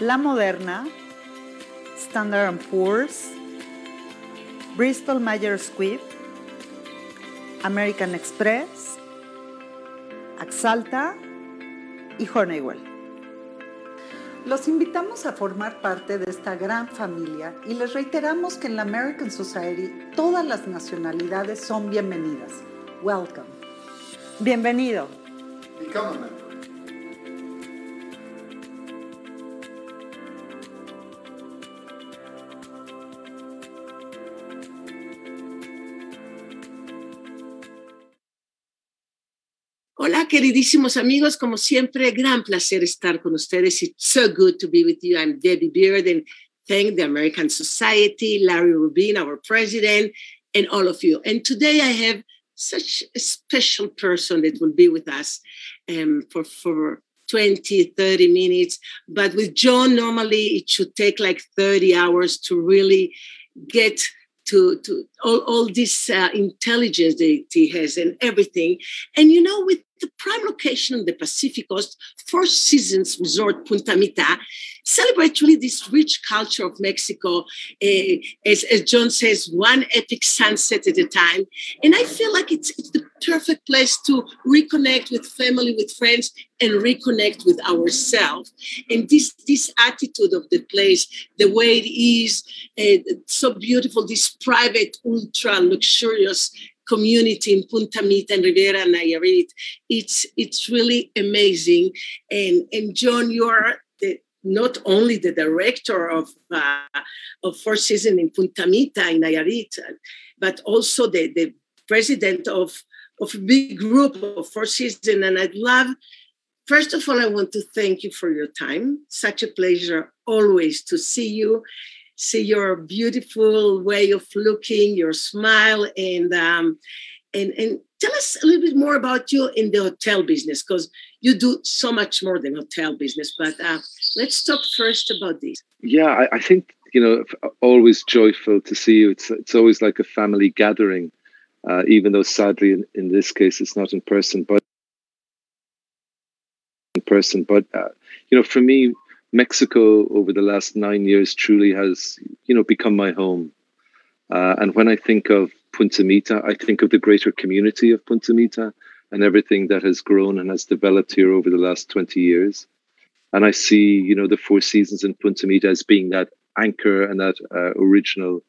La Moderna, Standard Poor's, Bristol Myers Squibb, American Express, Axalta y Honeywell. Los invitamos a formar parte de esta gran familia y les reiteramos que en la American Society todas las nacionalidades son bienvenidas. Welcome. Bienvenido. Hola, queridísimos amigos, como siempre, gran placer estar con ustedes. It's so good to be with you. I'm Deby Beard and thank the American Society, Larry Rubin, our president, and all of you. And today I have such a special person that will be with us um, for, for 20, 30 minutes. But with John, normally it should take like 30 hours to really get to, to all, all this uh, intelligence that he has and everything. And you know, with the prime location on the Pacific Coast, Four Seasons Resort Punta Mita celebrates really this rich culture of Mexico. Uh, as, as, John says, one epic sunset at a time. And I feel like it's, it's the perfect place to reconnect with family, with friends, and reconnect with ourselves. And this, this attitude of the place, the way it is, uh, so beautiful, this private, ultra luxurious community in Punta Mita and Riviera Nayarit. It's it's really amazing. And and John, you are the, not only the director of uh, of Four Seasons in Punta Mita in Nayarit, but also the, the president of of a big group of Four Seasons. And I'd love. First of all, I want to thank you for your time. Such a pleasure always to see you see your beautiful way of looking, your smile, and um, And, and tell us a little bit more about you in the hotel business because you do so much more than hotel business. But uh, let's talk first about this. Yeah, I, I, think you know always joyful to see you. It's it's always like a family gathering, uh, even though sadly in, in this case it's not in person, but in person. But uh, you know, for me, Mexico over the last nine years truly has you know become my home. Uh, and when I think of Punta Mita, I think of the greater community of Punta Mita and everything that has grown and has developed here over the last 20 years. And I see, you know, the Four Seasons in Punta Mita as being that anchor and that uh, original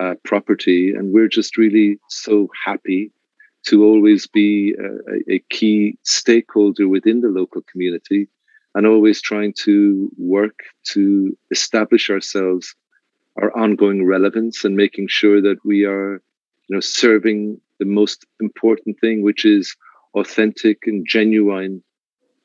uh, property. And we're just really so happy to always be a, a, key stakeholder within the local community and always trying to work to establish ourselves our ongoing relevance and making sure that we are you know serving the most important thing which is authentic and genuine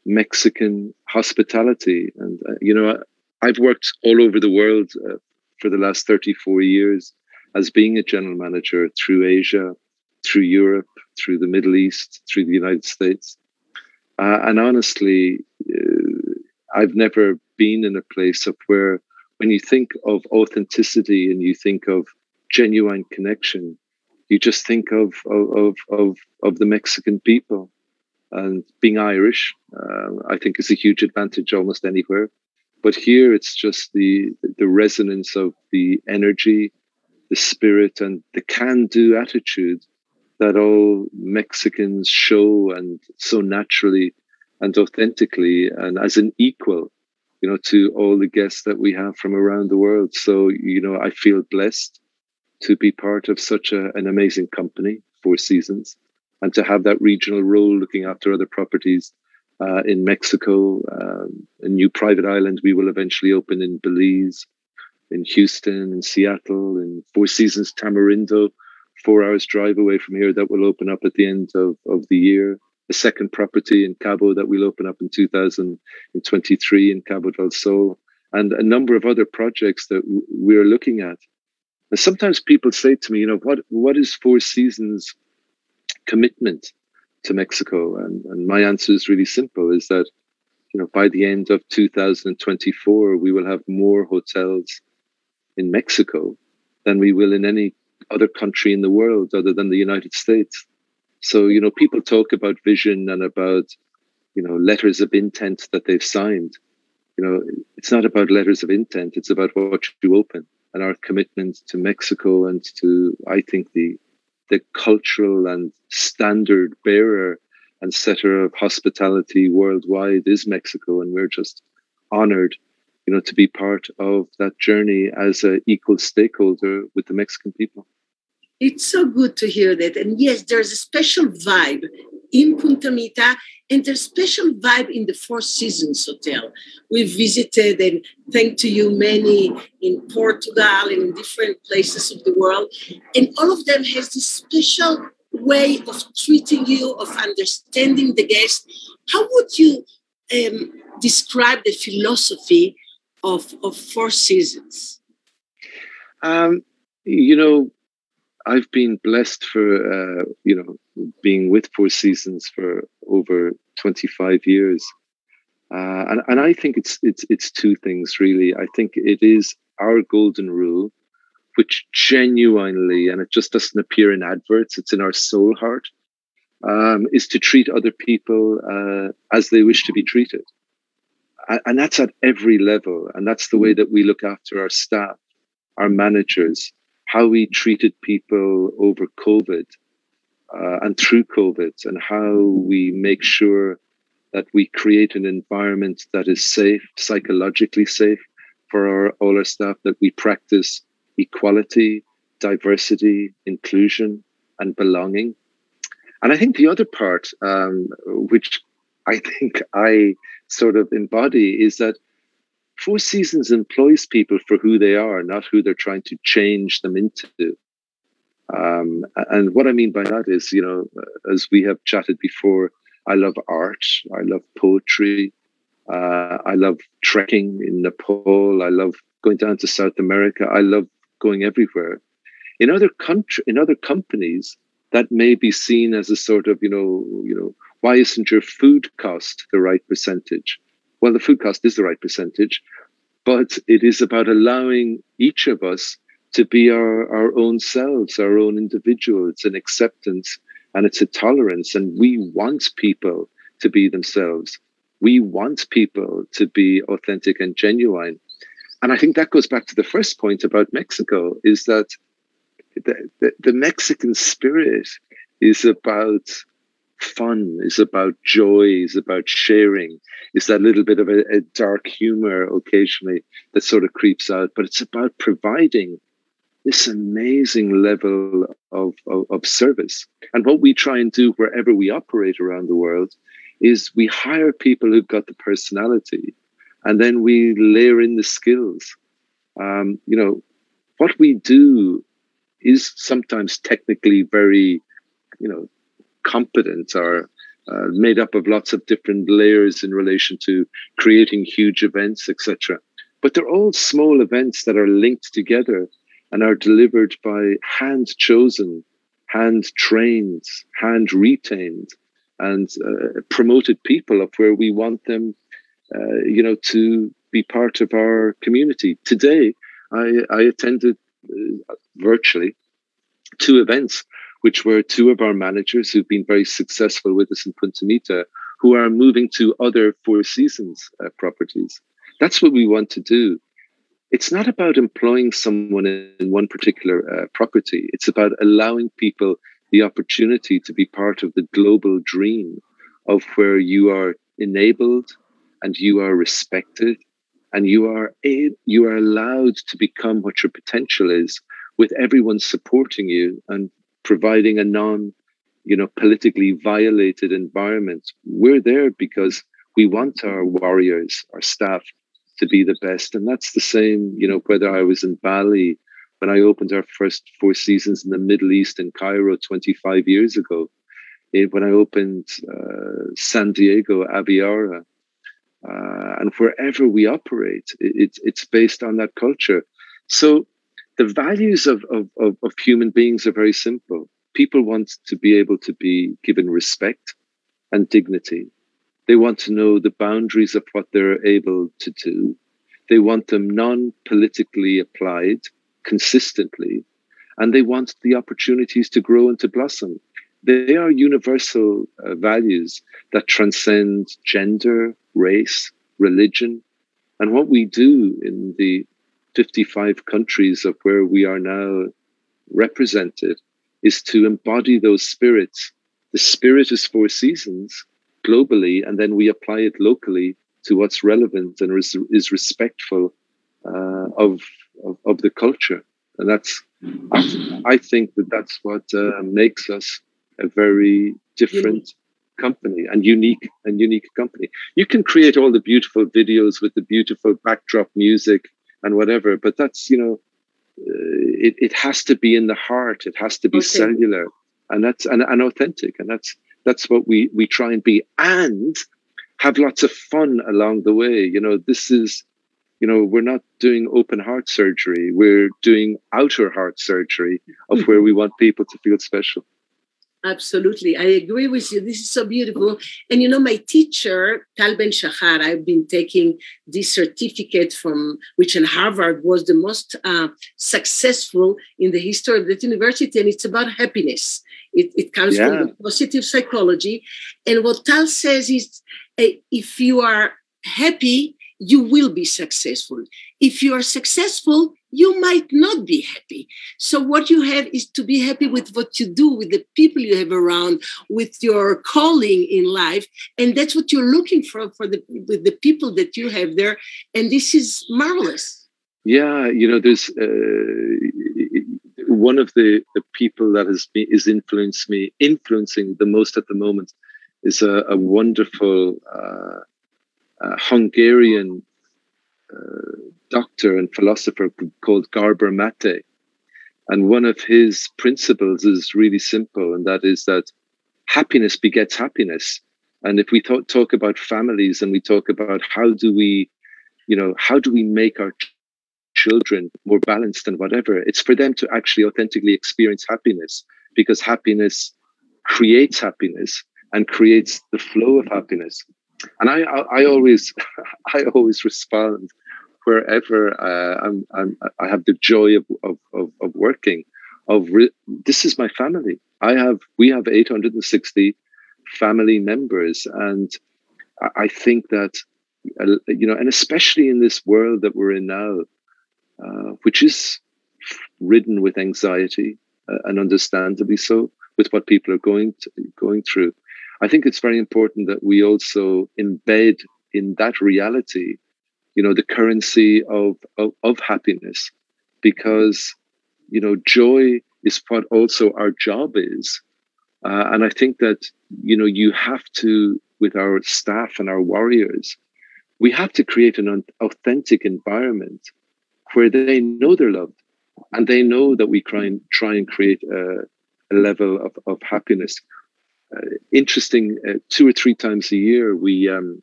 mexican hospitality. And uh, you know i've worked all over the world uh, for the last 34 years as being a general manager through asia through europe through the middle east through the united states. Uh, and honestly uh, i've never been in a place of where when you think of authenticity and you think of genuine connection, you just think of of of of, the Mexican people. And being Irish, uh, I think, is a huge advantage almost anywhere. But here, it's just the the resonance of the energy, the spirit, and the can-do attitude that all Mexicans show, and so naturally and authentically, and as an equal you know, to all the guests that we have from around the world. So, you know, I feel blessed to be part of such a, an amazing company, Four Seasons, and to have that regional role looking after other properties uh, in Mexico, um, a new private island we will eventually open in Belize, in Houston, in Seattle, in Four Seasons Tamarindo, four hours drive away from here that will open up at the end of, of the year a second property in Cabo that we'll open up in 2023 in Cabo del Sol, and a number of other projects that we're looking at. And sometimes people say to me, you know, what what is Four Seasons commitment to Mexico? And, and my answer is really simple: is that you know by the end of 2024 we will have more hotels in Mexico than we will in any other country in the world other than the United States. So, you know, people talk about vision and about, you know, letters of intent that they've signed. You know, it's not about letters of intent, it's about what you open and our commitment to Mexico and to, I think, the the cultural and standard bearer and setter of hospitality worldwide is Mexico, and we're just honored, you know, to be part of that journey as an equal stakeholder with the Mexican people. It's so good to hear that. And yes, there's a special vibe in Punta Mita and there's special vibe in the Four Seasons Hotel. We visited and thank to you many in Portugal and in different places of the world. And all of them has this special way of treating you, of understanding the guest. How would you um, describe the philosophy of, of Four Seasons? Um, you know, I've been blessed for uh, you know being with Four Seasons for over 25 years, uh, and and I think it's it's it's two things really. I think it is our golden rule, which genuinely, and it just doesn't appear in adverts. It's in our soul heart, um, is to treat other people uh, as they wish to be treated, and, and that's at every level, and that's the way that we look after our staff, our managers how we treated people over COVID uh, and through COVID, and how we make sure that we create an environment that is safe, psychologically safe for our, all our staff, that we practice equality, diversity, inclusion, and belonging. And I think the other part, um, which I think I sort of embody, is that Four Seasons employs people for who they are, not who they're trying to change them into. Um, and what I mean by that is, you know, as we have chatted before, I love art, I love poetry, uh, I love trekking in Nepal, I love going down to South America, I love going everywhere. In other country, in other companies, that may be seen as a sort of, you know, you know, why isn't your food cost the right percentage? Well, the food cost is the right percentage, but it is about allowing each of us to be our, our own selves, our own individuals, It's an acceptance and it's a tolerance. And we want people to be themselves. We want people to be authentic and genuine. And I think that goes back to the first point about Mexico is that the, the, the Mexican spirit is about fun, is about joy, is about sharing, is that little bit of a, a, dark humor occasionally that sort of creeps out, but it's about providing this amazing level of, of, of service. And what we try and do wherever we operate around the world is we hire people who've got the personality and then we layer in the skills. Um, you know, what we do is sometimes technically very, you know, competent are uh, made up of lots of different layers in relation to creating huge events, etc. But they're all small events that are linked together and are delivered by hand chosen, hand trained, hand retained, and uh, promoted people of where we want them, uh, you know, to be part of our community. Today, I, I attended uh, virtually two events, which were two of our managers who've been very successful with us in Punta Mita, who are moving to other Four Seasons uh, properties. That's what we want to do. It's not about employing someone in one particular uh, property. It's about allowing people the opportunity to be part of the global dream of where you are enabled and you are respected and you are you are allowed to become what your potential is with everyone supporting you and providing a non you know politically violated environment. We're there because we want our warriors our staff to be the best. And that's the same you know whether i was in bali when i opened our first four seasons in the middle east in cairo 25 years ago eh, when i opened uh, san diego aviara uh, and wherever we operate it, it's based on that culture. So the values of, of, of, of human beings are very simple. People want to be able to be given respect and dignity. They want to know the boundaries of what they're able to do. They want them non politically applied consistently, and they want the opportunities to grow and to blossom. They are universal uh, values that transcend gender, race, religion. And what we do in the 55 countries of where we are now represented is to embody those spirits. The spirit is four seasons globally, and then we apply it locally to what's relevant and is, is respectful uh, of, of, of the culture. And that's I, think that that's what uh, makes us a very different company and unique and unique company. You can create all the beautiful videos with the beautiful backdrop music and whatever. But that's you know, uh, it it has to be in the heart. It has to be okay. cellular, and that's and, and authentic, and that's that's what we we try and be, and have lots of fun along the way. You know, this is you know we're not doing open heart surgery we're doing outer heart surgery of mm-hmm. where we want people to feel special Absolutely. I agree with you. This is so beautiful. And you know, my teacher, Tal Ben Shahar, I've been taking this certificate from which in Harvard was the most uh, successful in the history of that university. And it's about happiness. It, it comes yeah. from positive psychology. And what Tal says is uh, if you are happy, you will be successful. If you are successful, you might not be happy. So, what you have is to be happy with what you do, with the people you have around, with your calling in life. And that's what you're looking for, for the, with the people that you have there. And this is marvelous. Yeah, you know, there's uh, one of the, the people that has been, is influenced me, influencing the most at the moment is a, a wonderful uh, uh, Hungarian doctor and philosopher called Gabor Maté. And one of his principles is really simple, and that is that happiness begets happiness. And if we talk, talk about families and we talk about how do we, you know, how do we make our children more balanced and whatever, it's for them to actually authentically experience happiness. because happiness creates happiness and creates the flow of happiness. And I, I, I always, I always respond wherever uh, I'm, I'm, i have the joy of, of, of, of working. Of re- this is my family. I have, we have 860 family members, and I think that uh, you know, and especially in this world that we're in now, uh, which is ridden with anxiety uh, and understandably so with what people are going to, going through. I think it's very important that we also embed in that reality, you know, the currency of, of, of happiness, because, you know, joy is what also our job is. Uh, and I think that, you know, you have to, with our staff and our warriors, we have to create an authentic environment where they know they're loved and they know that we try and try and create a, a level of, of happiness. Uh, interesting, uh, two or three times a year, we um,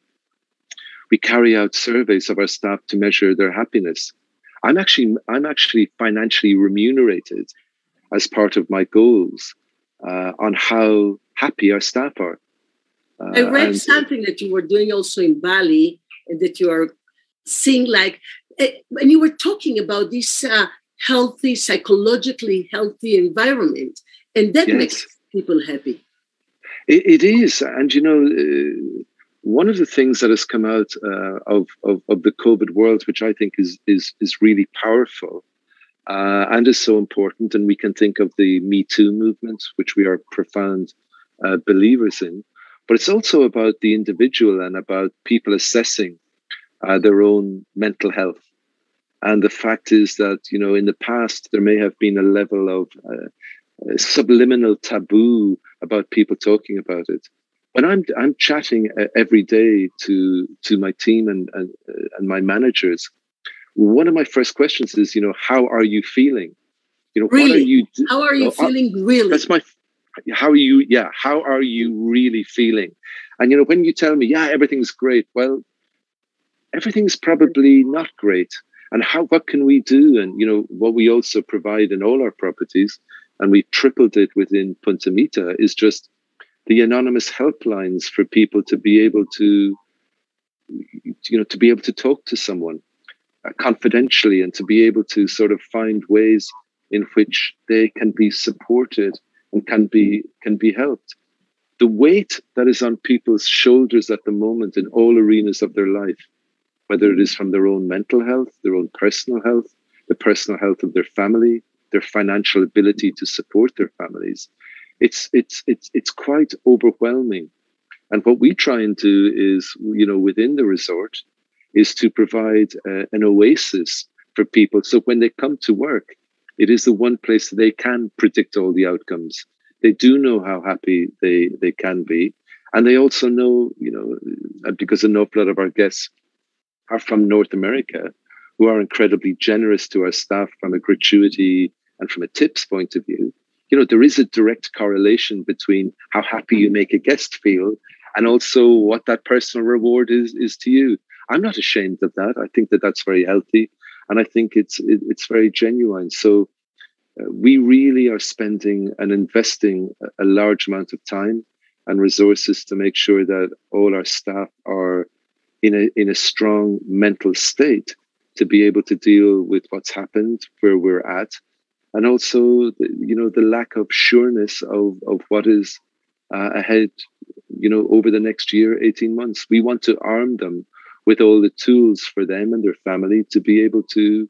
we carry out surveys of our staff to measure their happiness. I'm actually I'm actually financially remunerated as part of my goals uh, on how happy our staff are. I read and, something that you were doing also in Bali, and that you are seeing like, eh, and you were talking about this uh, healthy, psychologically healthy environment, and that yes. makes people happy. It, it is, and you know, uh, one of the things that has come out uh, of, of, of the COVID world, which I think is is is really powerful. Uh, and is so important, and we can think of the Me Too movement, which we are profound uh, believers in. But it's also about the individual and about people assessing uh, their own mental health. And the fact is that, you know, in the past, there may have been a level of uh, subliminal taboo about people talking about it. When I'm, I'm chatting uh, every day to, to my team and, and, uh, and my managers, one of my first questions is, you know, how are you feeling? You know, really? what are you? Do- how are you oh, feeling? Really? That's my how are you yeah how are you really feeling and you know when you tell me yeah everything's great well everything's probably not great and how what can we do and you know what we also provide in all our properties and we tripled it within punta mita is just the anonymous helplines for people to be able to you know to be able to talk to someone uh, confidentially and to be able to sort of find ways in which they can be supported and can be can be helped. The weight that is on people's shoulders at the moment in all arenas of their life, whether it is from their own mental health, their own personal health, the personal health of their family, their financial ability to support their families, it's it's it's it's quite overwhelming. And what we try and do is, you know, within the resort, is to provide uh, an oasis for people. So when they come to work, it is the one place they can predict all the outcomes. They do know how happy they, they can be. And they also know, you know, uh, because an awful lot of our guests are from North America, who are incredibly generous to our staff from a gratuity and from a tips point of view. You know, there is a direct correlation between how happy you make a guest feel and also what that personal reward is is to you. I'm not ashamed of that. I think that that's very healthy and I think it's it, it's very genuine. So uh, we really are spending and investing a, a large amount of time and resources to make sure that all our staff are in a in a strong mental state to be able to deal with what's happened, where we're at, and also you know the lack of sureness of of what is uh, ahead. You know, over the next year, eighteen months, we want to arm them with all the tools for them and their family to be able to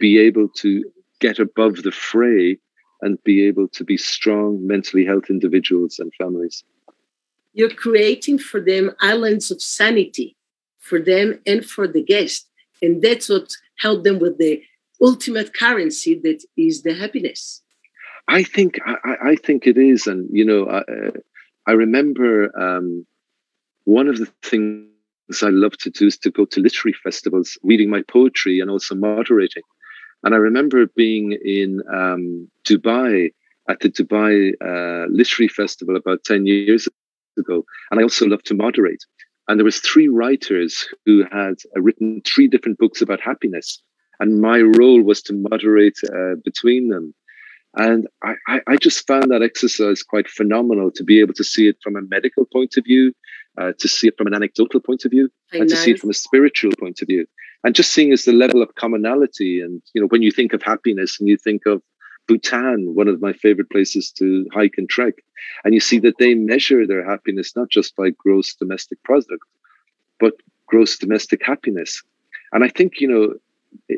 be able to get above the fray and be able to be strong mentally health individuals and families you're creating for them islands of sanity for them and for the guest and that's what helped them with the ultimate currency that is the happiness i think i, I think it is and you know i, I remember um, one of the things I love to do is to go to literary festivals, reading my poetry and also moderating. And I remember being in um, Dubai at the Dubai uh, Literary Festival about 10 years ago. And I also love to moderate. And there was three writers who had uh, written three different books about happiness. And my role was to moderate uh, between them. And I, I just found that exercise quite phenomenal to be able to see it from a medical point of view, uh, to see it from an anecdotal point of view, and nice. to see it from a spiritual point of view. And just seeing as the level of commonality. And, you know, when you think of happiness and you think of Bhutan, one of my favorite places to hike and trek, and you see that they measure their happiness not just by gross domestic product, but gross domestic happiness. And I think, you know,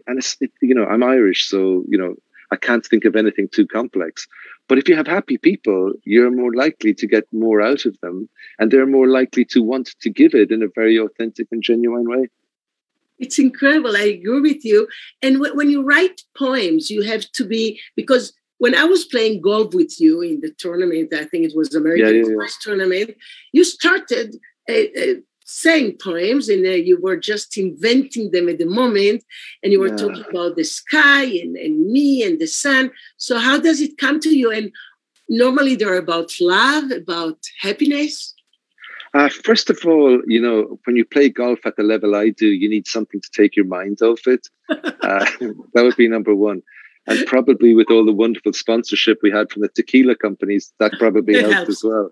and it's, it, you know, I'm Irish, so, you know, I can't think of anything too complex. But if you have happy people, you're more likely to get more out of them, and they're more likely to want to give it in a very authentic and genuine way. It's incredible. I agree with you. And w- when you write poems, you have to be because when I was playing golf with you in the tournament, I think it was American yeah, yeah, yeah. tournament, you started uh, uh, saying poems and uh, you were just inventing them at the moment and you were yeah. talking about the sky and, and me and the sun. So how does it come to you? And normally they're about love about happiness? Uh, first of all you know when you play golf at the level i do you need something to take your mind off it. Uh, that would be number one. And probably with all the wonderful sponsorship we had from the tequila companies that probably helped, as well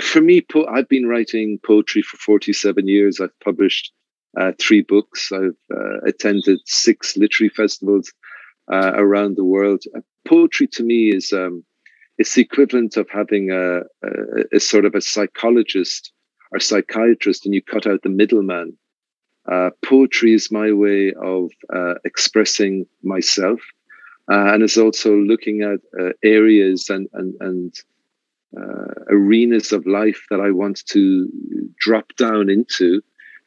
for me, po- I've been writing poetry for 47 years. I've published uh, three books. I've uh, attended six literary festivals uh, around the world. Uh, poetry to me is um, it's the equivalent of having a, a, a, sort of a psychologist or psychiatrist, and you cut out the middleman. Uh, poetry is my way of expressing myself, and it's also looking at areas and and and uh, arenas of life that I want to drop down into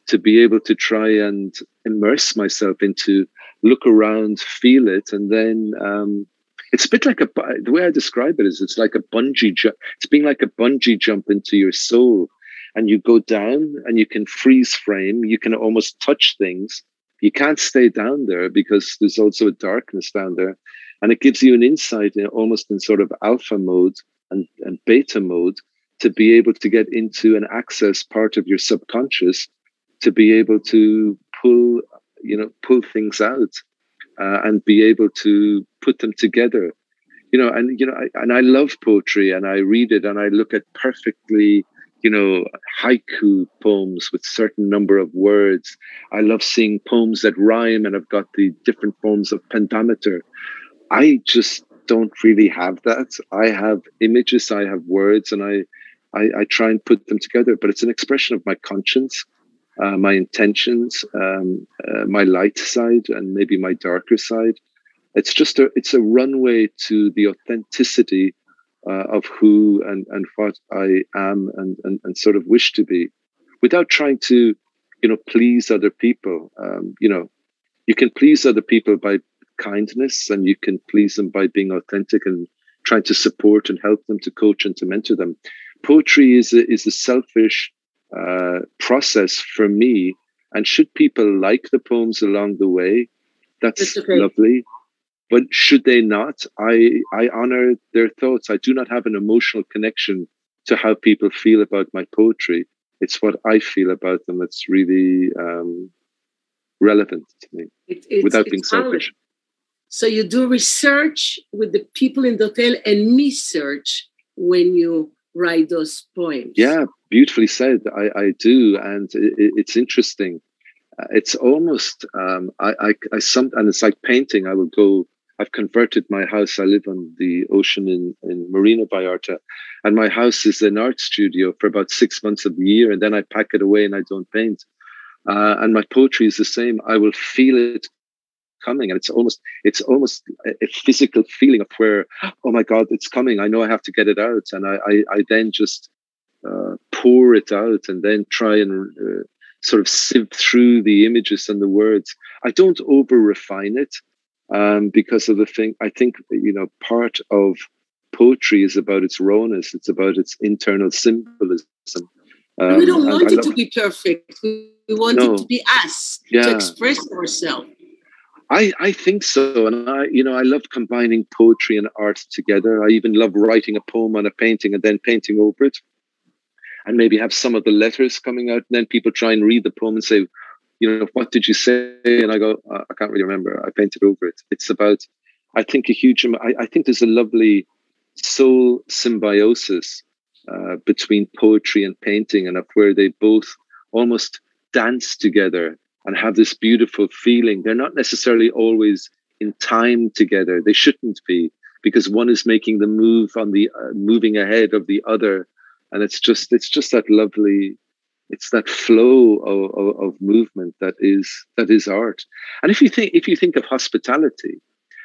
to be able to try and immerse myself into, look around, feel it, and then um, it's a bit like a the way I describe it is it's like a bungee jump. It's being like a bungee jump into your soul, and you go down and you can freeze frame. You can almost touch things. You can't stay down there because there's also a darkness down there, and it gives you an insight in almost in sort of alpha mode and, and beta mode to be able to get into and access part of your subconscious to be able to pull you know pull things out uh, and be able to put them together. You know and you know I, and i love poetry and i read it and i look at perfectly you know haiku poems with certain number of words. I love seeing poems that rhyme and I've got the different forms of pentameter. I just don't really have that. I have images, I have words, and I, I, I try and put them together. But it's an expression of my conscience, uh, my intentions, um, uh, my light side, and maybe my darker side. It's just a it's a runway to the authenticity uh, of who and and what I am and, and and sort of wish to be, without trying to, you know, please other people. Um, you know, you can please other people by kindness and you can please them by being authentic and trying to support and help them to coach and to mentor them. Poetry is a, is a selfish uh, process for me and should people like the poems along the way that's lovely. But should they not i i honor their thoughts. I do not have an emotional connection to how people feel about my poetry. It's what i feel about them that's really um, relevant to me it, without being selfish so you do research with the people in the hotel and research when you write those poems. Yeah, beautifully said. I, I do, and it, it's interesting. Uh, it's almost um, I, I I some and it's like painting. I would go. I've converted my house. I live on the ocean in in Marina Vallarta, and my house is an art studio for about six months of the year, and then I pack it away and I don't paint. Uh, and my poetry is the same. I will feel it coming and it's almost it's almost a physical feeling of where oh my god it's coming. I know i have to get it out and i i, I then just uh, pour it out and then try and uh, sort of sift through the images and the words. I don't over refine it um, because of the thing i think you know part of poetry is about its rawness it's about its internal symbolism. Um, we don't want it to be perfect. We want no, it to be us yeah. to express ourselves I, I think so. And I, you know, I love combining poetry and art together. I even love writing a poem on a painting and then painting over it. And maybe have some of the letters coming out. And then people try and read the poem and say, you know, what did you say? And I go, I can't really remember. I painted over it. It's about I think a huge. I, I think there's a lovely soul symbiosis uh, between poetry and painting, and of where they both almost dance together and have this beautiful feeling. They're not necessarily always in time together. They shouldn't be because one is making the move on the uh, moving ahead of the other, and it's just it's just that lovely. It's that flow of, of, of movement that is that is art. And if you think if you think of hospitality,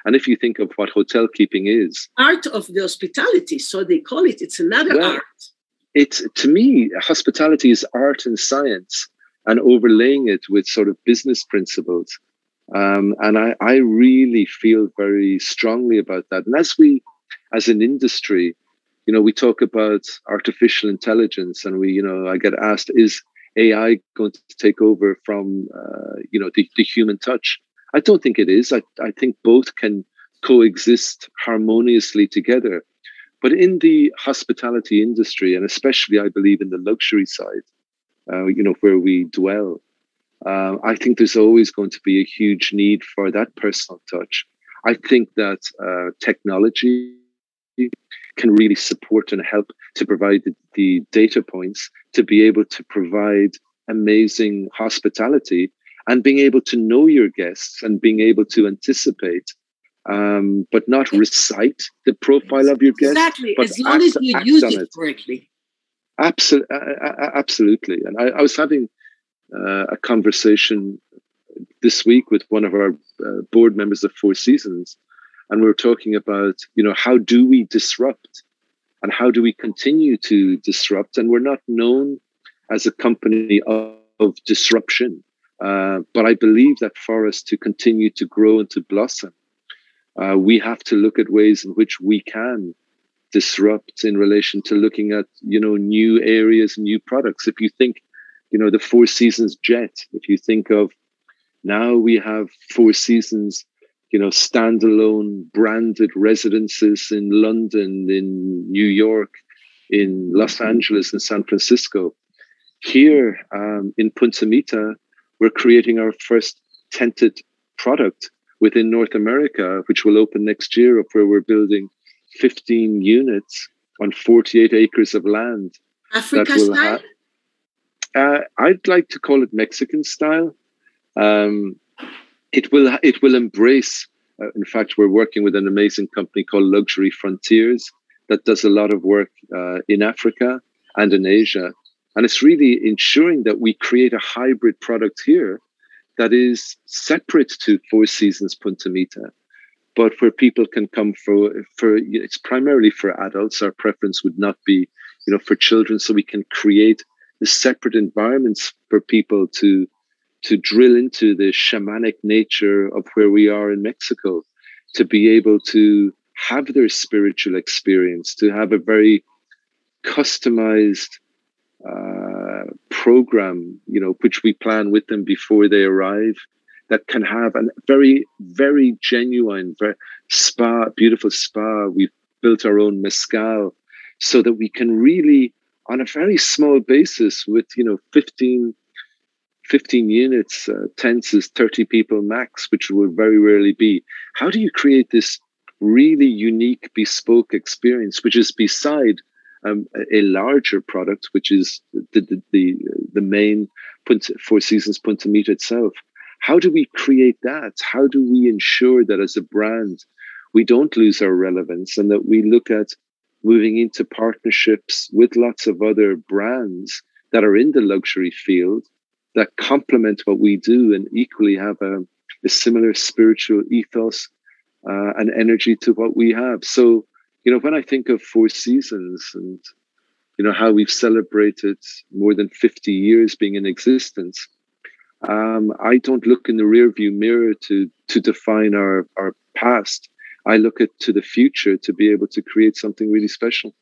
and if you think of what hotel keeping is, art of the hospitality, so they call it. It's another well, art. It's to me, hospitality is art and science, and overlaying it with sort of business principles. Um, and I, I really feel very strongly about that. And as we, as an industry, you know, we talk about artificial intelligence, and we, you know, I get asked, is AI going to take over from, uh, you know, the, the human touch? I don't think it is. I, I think both can coexist harmoniously together. But in the hospitality industry, and especially I believe in the luxury side, uh, you know, where we dwell, uh, I think there's always going to be a huge need for that personal touch. I think that uh, technology can really support and help to provide the, the data points to be able to provide amazing hospitality and being able to know your guests and being able to anticipate um, but not recite the profile of your guest. Exactly, as long act, as you use it, correctly. Absolutely, absolutely. And I, I was having uh, a conversation this week with one of our uh, board members of Four Seasons, and we were talking about, you know, how do we disrupt, and how do we continue to disrupt? And we're not known as a company of, of disruption. Uh, but I believe that for us to continue to grow and to blossom, uh, we have to look at ways in which we can disrupt in relation to looking at you know new areas, new products. If you think, you know, the Four Seasons jet. If you think of now we have Four Seasons, you know, standalone branded residences in London, in New York, in Los Angeles, and San Francisco. Here um, in Punta Mita, we're creating our first tented product within North America, which will open next year, up where we're building 15 units on 48 acres of land. Africa style? uh, I'd like to call it Mexican style. Um, it will it will embrace. Uh, in fact, we're working with an amazing company called Luxury Frontiers that does a lot of work uh, in Africa and in Asia and it's really ensuring that we create a hybrid product here that is separate to Four Seasons Punta Mita, but where people can come for, for it's primarily for adults. Our preference would not be, you know, for children. So we can create the separate environments for people to to drill into the shamanic nature of where we are in Mexico, to be able to have their spiritual experience, to have a very customized uh, program, you know, which we plan with them before they arrive, that can have a very, very genuine, very spa, beautiful spa. We've built our own mezcal so that we can really, on a very small basis, with you know 15, 15 units, uh, tents is 30 people max, which will very rarely be. How do you create this really unique, bespoke experience, which is beside um, a larger product, which is the the the, the main Four Seasons Punta Mita itself. How do we create that? How do we ensure that as a brand we don't lose our relevance and that we look at moving into partnerships with lots of other brands that are in the luxury field that complement what we do and equally have a, a similar spiritual ethos uh, and energy to what we have. So you know, when I think of Four Seasons and, you know, how we've celebrated more than 50 years being in existence, um, I don't look in the rearview mirror to, to define our, our past. I look at to the future to be able to create something really special.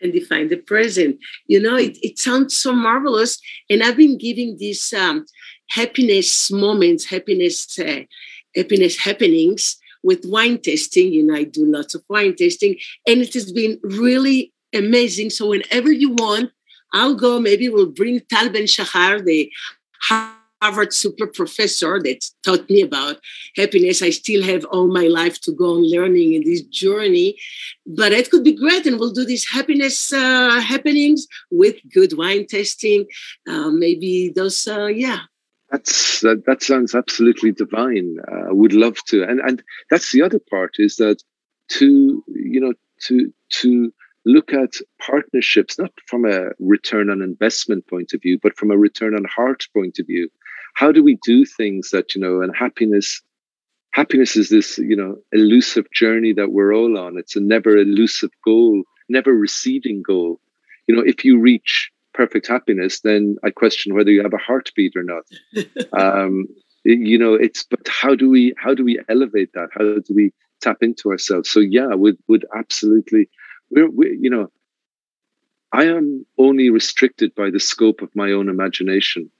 And define the present. You know, it, it sounds so marvelous. And I've been giving these um, happiness moments, happiness, uh, happiness happenings with wine tasting. You know, I do lots of wine tasting, and it has been really amazing. So whenever you want, I'll go. Maybe we'll bring Tal Ben Shahar, the Harvard super professor that taught me about happiness. I still have all my life to go on learning in this journey, but it could be great, and we'll do these happiness uh, happenings with good wine tasting. Uh, maybe those, uh, yeah. That's that. That sounds absolutely divine. I uh, would love to, and and that's the other part is that to you know to to look at partnerships not from a return on investment point of view but from a return on heart point of view how do we do things that you know and happiness happiness is this you know elusive journey that we're all on. It's a never elusive goal never receding goal. You know if you reach perfect happiness then i question whether you have a heartbeat or not. Um you know it's but how do we how do we elevate that? How do we tap into ourselves? So yeah would would absolutely we're, we, you know, I am only restricted by the scope of my own imagination.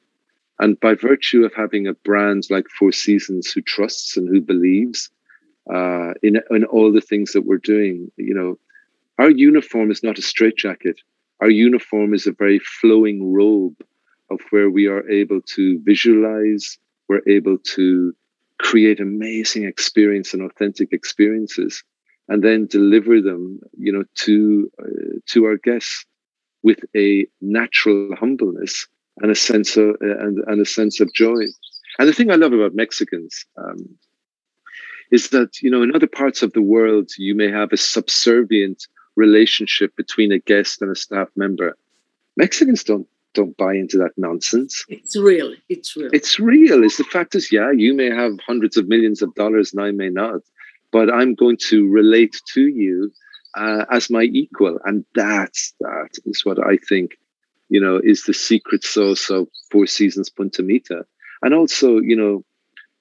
And by virtue of having a brand like Four Seasons who trusts and who believes uh, in, in all the things that we're doing, you know, our uniform is not a straitjacket. Our uniform is a very flowing robe of where we are able to visualize, we're able to create amazing experience and authentic experiences and then deliver them, you know, to uh, to our guests with a natural humbleness and a sense of and, and a sense of joy. And the thing I love about Mexicans um, is that you know in other parts of the world you may have a subservient relationship between a guest and a staff member. Mexicans don't don't buy into that nonsense. It's real. It's real. It's real. It's the fact is, yeah, you may have hundreds of millions of dollars and I may not but I'm going to relate to you uh, as my equal. And that's that is what I think, you know, is the secret sauce of Four Seasons Punta Mita. And also, you know,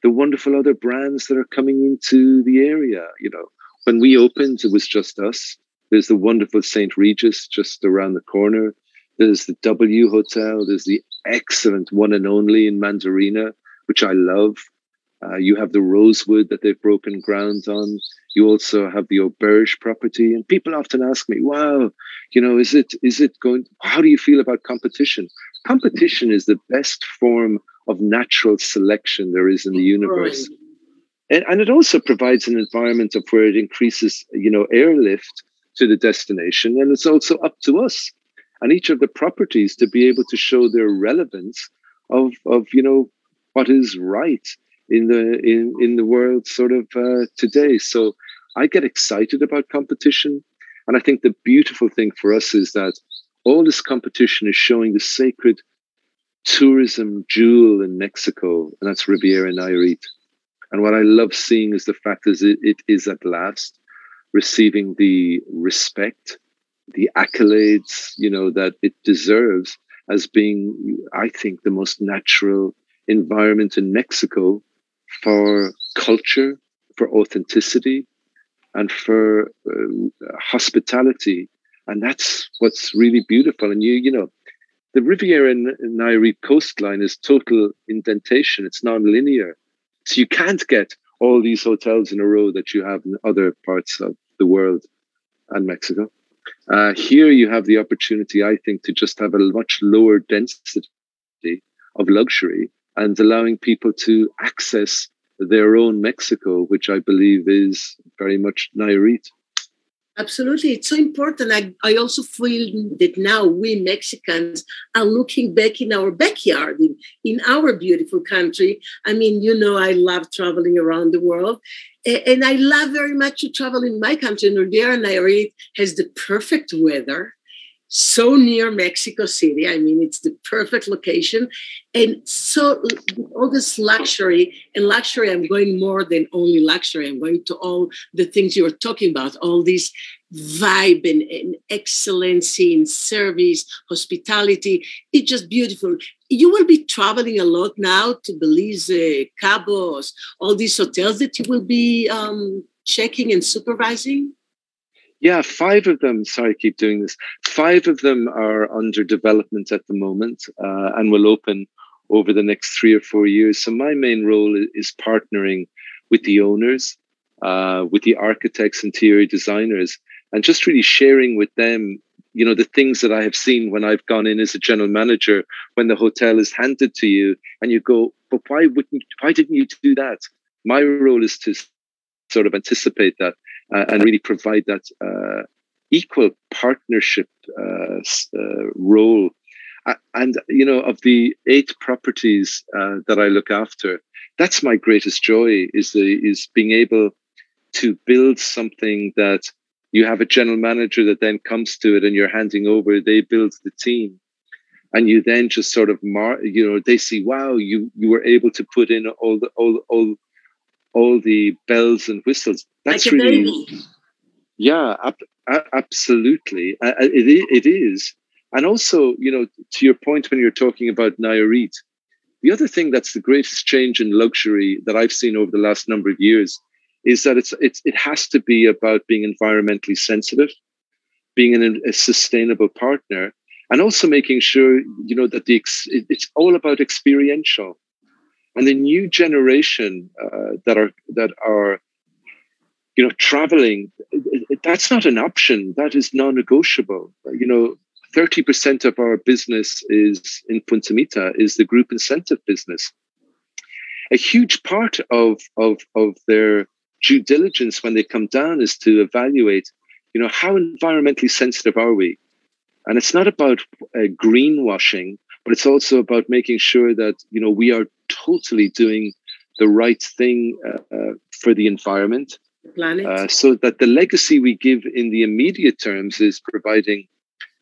the wonderful other brands that are coming into the area. You know, when we opened, it was just us. There's the wonderful St. Regis just around the corner. There's the W Hotel. There's the excellent one and only in Mandarina, which I love. Uh, you have the rosewood that they've broken ground on. You also have the auberge property, and people often ask me, "Wow, you know, is it is it going? How do you feel about competition? Competition is the best form of natural selection there is in the universe." And, and it also provides an environment of where it increases, you know, airlift to the destination, and it's also up to us and each of the properties to be able to show their relevance of of you know what is right in the in in the world sort of uh, today. So I get excited about competition, and I think the beautiful thing for us is that all this competition is showing the sacred tourism jewel in Mexico, and that's Riviera Nayarit. And what I love seeing is the fact is it, it is at last receiving the respect, the accolades, you know, that it deserves as being, I think, the most natural environment in Mexico for culture, for authenticity, and for uh, hospitality. And that's what's really beautiful. And you, you know, the Riviera Nayarit coastline is total indentation. It's non-linear, so you can't get all these hotels in a row that you have in other parts of the world and Mexico. Uh, here you have the opportunity, I think, to just have a much lower density of luxury and allowing people to access their own Mexico, which I believe is very much Nayarit. Absolutely. It's so important. I, I also feel that now we Mexicans are looking back in our backyard, in, in our beautiful country. I mean, you know, I love traveling around the world. And I love very much to travel in my country. Nayarit has the perfect weather so near Mexico City. I mean, it's the perfect location. And so, all this luxury, and luxury, I'm going more than only luxury. I'm going to all the things you were talking about, all these vibe and, and excellency in service, hospitality. It's just beautiful. You will be traveling a lot now to Belize, Cabos, all these hotels that you will be um, checking and supervising. Yeah, five of them. Sorry, I keep doing this. Five of them are under development at the moment uh, and will open over the next three or four years. So my main role is partnering with the owners, uh, with the architects, interior designers, and just really sharing with them you know the things that I have seen when I've gone in as a general manager when the hotel is handed to you and you go, but why wouldn't why didn't you do that? My role is to sort of anticipate that and really provide that uh, equal partnership uh, uh role. and you know, of the eight properties uh, that I look after, that's my greatest joy is the is being able to build something that you have a general manager that then comes to it and you're handing over they build the team and you then just sort of mar you know they see wow you you were able to put in all the all all all the bells and whistles. That's like really baby. yeah ab- absolutely. It, it is. And also you know to your point when you're talking about Nayarit the other thing that's the greatest change in luxury that I've seen over the last number of years is that it's, it's it has to be about being environmentally sensitive, being an, a sustainable partner, and also making sure you know that the it's all about experiential, and the new generation uh, that are that are you know traveling that's not an option. That is non-negotiable. You know 30% of our business is in Punta Mita is the group incentive business. A huge part of of of their due diligence when they come down is to evaluate, you know, how environmentally sensitive are we? And it's not about uh, greenwashing, but it's also about making sure that, you know, we are totally doing the right thing uh, uh, for the environment. Planet. Uh, so that the legacy we give in the immediate terms is providing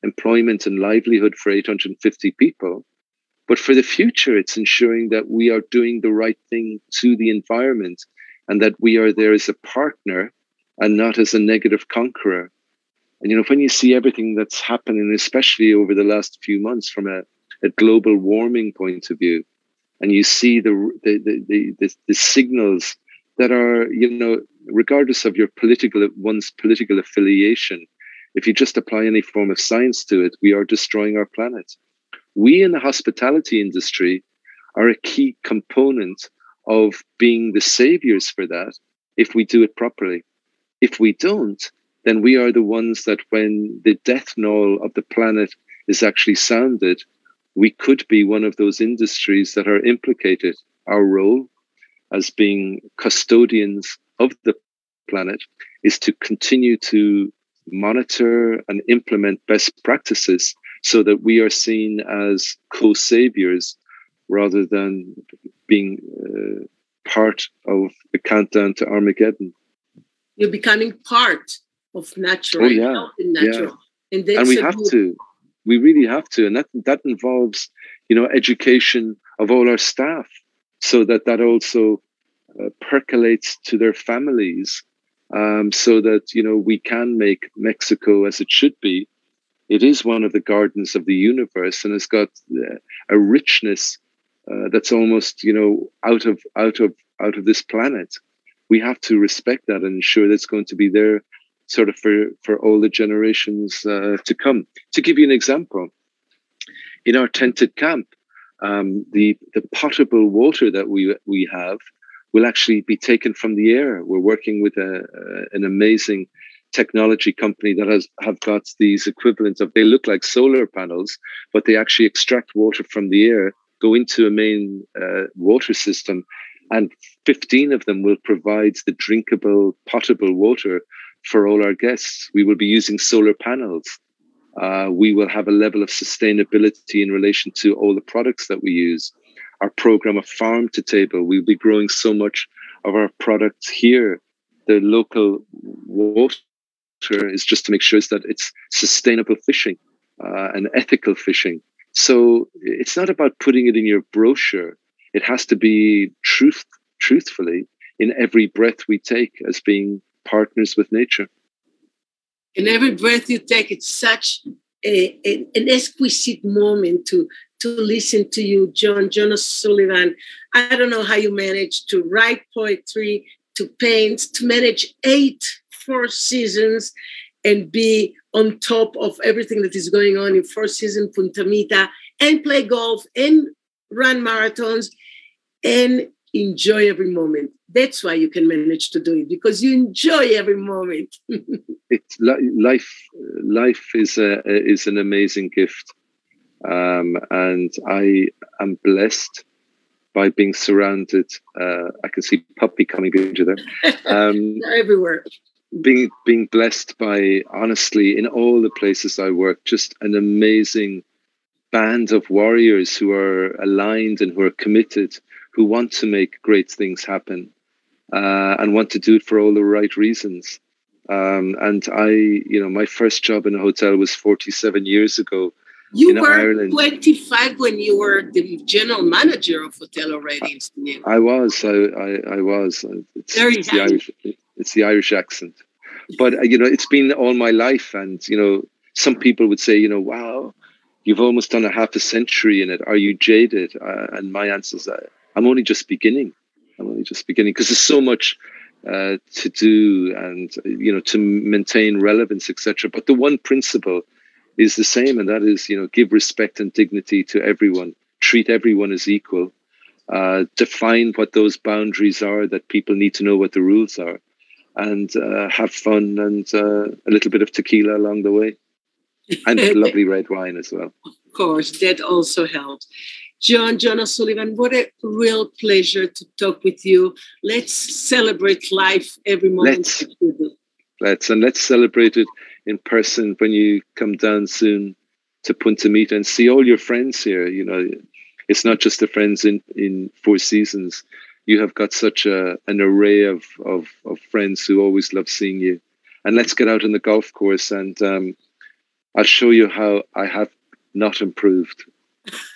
employment and livelihood for 850 people. But for the future, it's ensuring that we are doing the right thing to the environment and that we are there as a partner and not as a negative conqueror. And you know, when you see everything that's happening, especially over the last few months from a, a global warming point of view, and you see the the, the the, the signals that are, you know, regardless of your political one's political affiliation, if you just apply any form of science to it, we are destroying our planet. We in the hospitality industry are a key component of being the saviors for that if we do it properly. If we don't, then we are the ones that when the death knell of the planet is actually sounded, we could be one of those industries that are implicated. Our role as being custodians of the planet is to continue to monitor and implement best practices so that we are seen as co saviors rather than being uh, part of the countdown to Armageddon. You're becoming part of natural. Oh, yeah. natural. Yeah. And, and we have to. We really have to. And that, that involves, you know, education of all our staff so that that also uh, percolates to their families um, so that, you know, we can make Mexico as it should be. It is one of the gardens of the universe and it's got uh, a richness uh, that's almost you know out of out of out of this planet we have to respect that and ensure that's going to be there sort of for for all the generations uh, to come. To give you an example in our tented camp um, the the potable water that we we have will actually be taken from the air. We're working with a, a an amazing technology company that has have got these equivalents of they look like solar panels but they actually extract water from the air go into a main uh, water system, and 15 of them will provide the drinkable, potable water for all our guests. We will be using solar panels. Uh, we will have a level of sustainability in relation to all the products that we use. Our program of farm to table, we'll be growing so much of our products here. The local water is just to make sure that it's sustainable fishing uh, and ethical fishing. So it's not about putting it in your brochure. It has to be truth, truthfully in every breath we take as being partners with nature. In every breath you take, it's such a, a, an exquisite moment to to listen to you, John Jonas Sullivan. I don't know how you manage to write poetry, to paint, to manage eight four seasons, and be on top of everything that is going on in Four Seasons Punta Mita and play golf and run marathons. And enjoy every moment. That's why you can manage to do it because you enjoy every moment. it's life. Life is a is an amazing gift, um, and I am blessed by being surrounded. Uh, I can see puppy coming into there. Um, everywhere. Being being blessed by honestly in all the places I work, just an amazing band of warriors who are aligned and who are committed, who want to make great things happen, uh, and want to do it for all the right reasons. Um, and I, you know, my first job in a hotel was 47 years ago you were Ireland. 25 when you were the general manager of Hotel O'Reilly. I was. I, I, I was. It's, Very it's the Irish. It's the Irish accent, but uh, you know, it's been all my life, and you know, some people would say, you know, wow, you've almost done a half a century in it. Are you jaded? Uh, and my answer is, uh, I'm only just beginning. I'm only just beginning because there's so much uh, to do, and you know, to maintain relevance, etc. But the one principle is the same, and that is, you know, give respect and dignity to everyone, treat everyone as equal, uh, define what those boundaries are that people need to know what the rules are, and uh, have fun and uh, a little bit of tequila along the way, and lovely red wine as well. Of course, that also helps. John, John O'Sullivan, what a real pleasure to talk with you. Let's celebrate life every moment. Let's, let's and let's celebrate it in person when you come down soon to Punta Mita and see all your friends here. You know, it's not just the friends in, in Four Seasons. You have got such a an array of, of, of friends who always love seeing you. And let's get out on the golf course and um, I'll show you how I have not improved.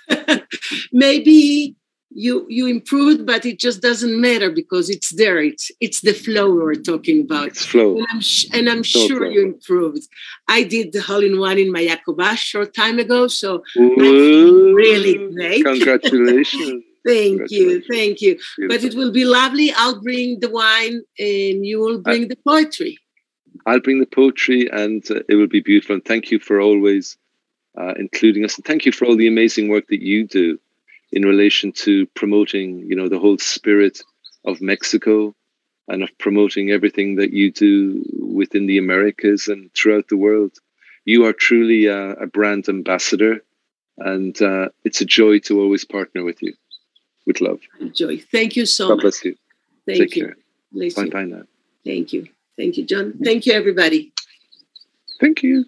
Maybe you you improved, but it just doesn't matter because it's there. It's it's the flow we're talking about. It's flow, and I'm sh- and I'm so sure flow. you improved. I did the hole in one in my Mayakoba short time ago, so Ooh, really great. Congratulations. thank you, thank you. Beautiful. But it will be lovely. I'll bring the wine, and you will bring I, the poetry. I'll bring the poetry, and uh, it will be beautiful. And thank you for always uh, including us, and thank you for all the amazing work that you do in relation to promoting, you know, the whole spirit of Mexico and of promoting everything that you do within the Americas and throughout the world. You are truly a, a brand ambassador, and uh, it's a joy to always partner with you. With love. Joy. Thank you so God much. bless you. Thank Take you. care. Bless bye you. bye now. Thank you. Thank you, John. Thank you, everybody. Thank you.